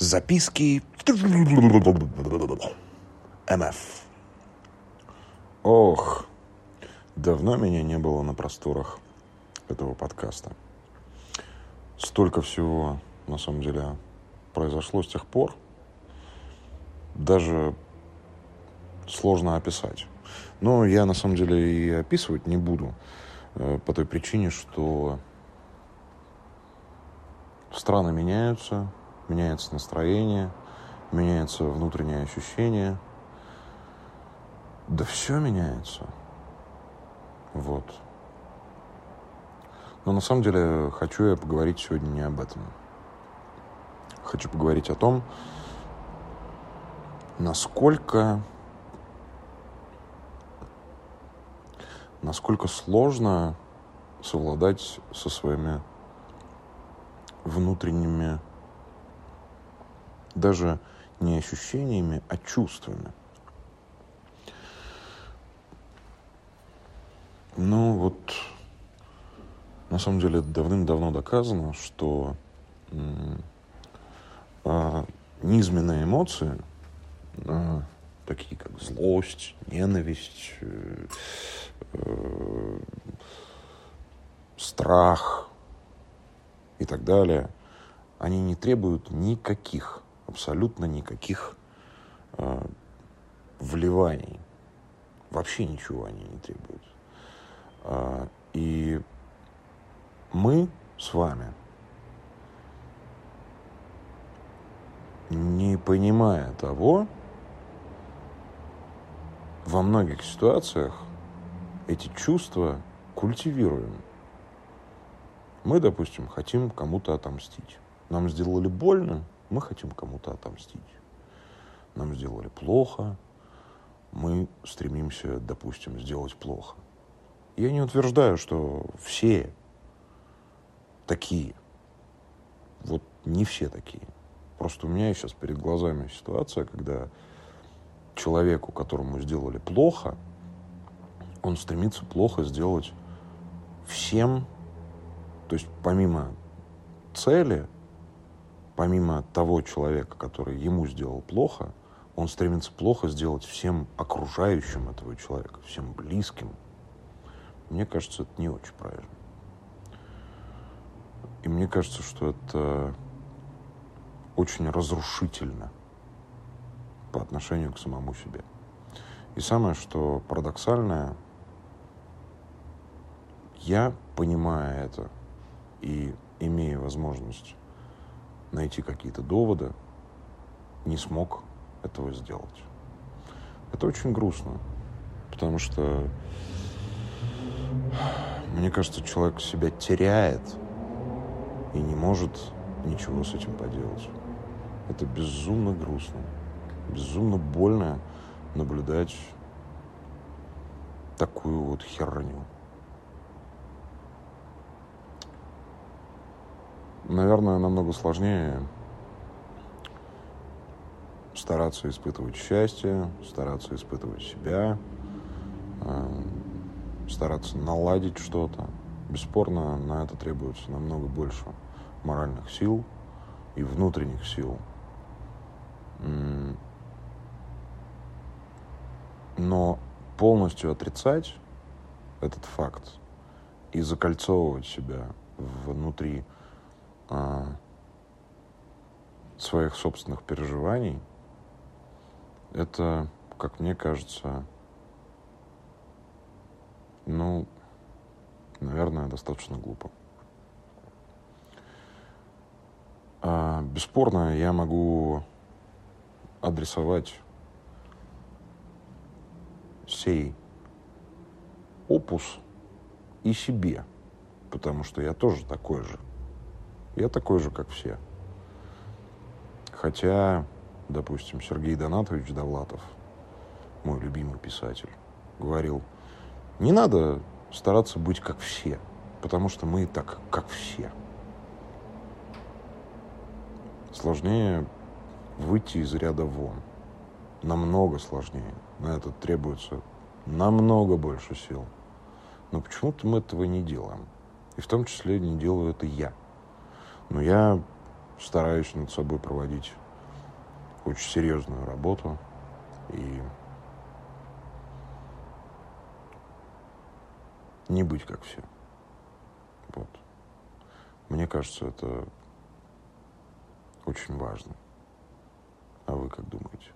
Записки МФ. Ох, давно меня не было на просторах этого подкаста. Столько всего, на самом деле, произошло с тех пор, даже сложно описать. Но я, на самом деле, и описывать не буду, э, по той причине, что страны меняются, меняется настроение, меняется внутреннее ощущение. Да все меняется. Вот. Но на самом деле хочу я поговорить сегодня не об этом. Хочу поговорить о том, насколько насколько сложно совладать со своими внутренними даже не ощущениями, а чувствами. Ну вот, на самом деле давным-давно доказано, что э, низменные эмоции, э, такие как злость, ненависть, э, э, страх и так далее, они не требуют никаких абсолютно никаких э, вливаний. Вообще ничего они не требуют. Э, и мы с вами, не понимая того, во многих ситуациях эти чувства культивируем. Мы, допустим, хотим кому-то отомстить. Нам сделали больно, мы хотим кому-то отомстить. Нам сделали плохо, мы стремимся, допустим, сделать плохо. Я не утверждаю, что все такие. Вот не все такие. Просто у меня сейчас перед глазами ситуация, когда человеку, которому сделали плохо, он стремится плохо сделать всем, то есть помимо цели, помимо того человека, который ему сделал плохо, он стремится плохо сделать всем окружающим этого человека, всем близким. Мне кажется, это не очень правильно. И мне кажется, что это очень разрушительно по отношению к самому себе. И самое, что парадоксальное, я, понимая это и имея возможность найти какие-то доводы, не смог этого сделать. Это очень грустно, потому что, мне кажется, человек себя теряет и не может ничего с этим поделать. Это безумно грустно, безумно больно наблюдать такую вот херню. Наверное, намного сложнее стараться испытывать счастье, стараться испытывать себя, э, стараться наладить что-то. Бесспорно, на это требуется намного больше моральных сил и внутренних сил. Но полностью отрицать этот факт и закольцовывать себя внутри а, своих собственных переживаний, это, как мне кажется, ну, наверное, достаточно глупо. А, бесспорно, я могу адресовать сей опус и себе, потому что я тоже такой же. Я такой же, как все. Хотя, допустим, Сергей Донатович Довлатов, мой любимый писатель, говорил, не надо стараться быть как все, потому что мы и так, как все. Сложнее выйти из ряда вон. Намного сложнее. На это требуется намного больше сил. Но почему-то мы этого не делаем. И в том числе не делаю это я. Но я стараюсь над собой проводить очень серьезную работу. И не быть как все. Вот. Мне кажется, это очень важно. А вы как думаете?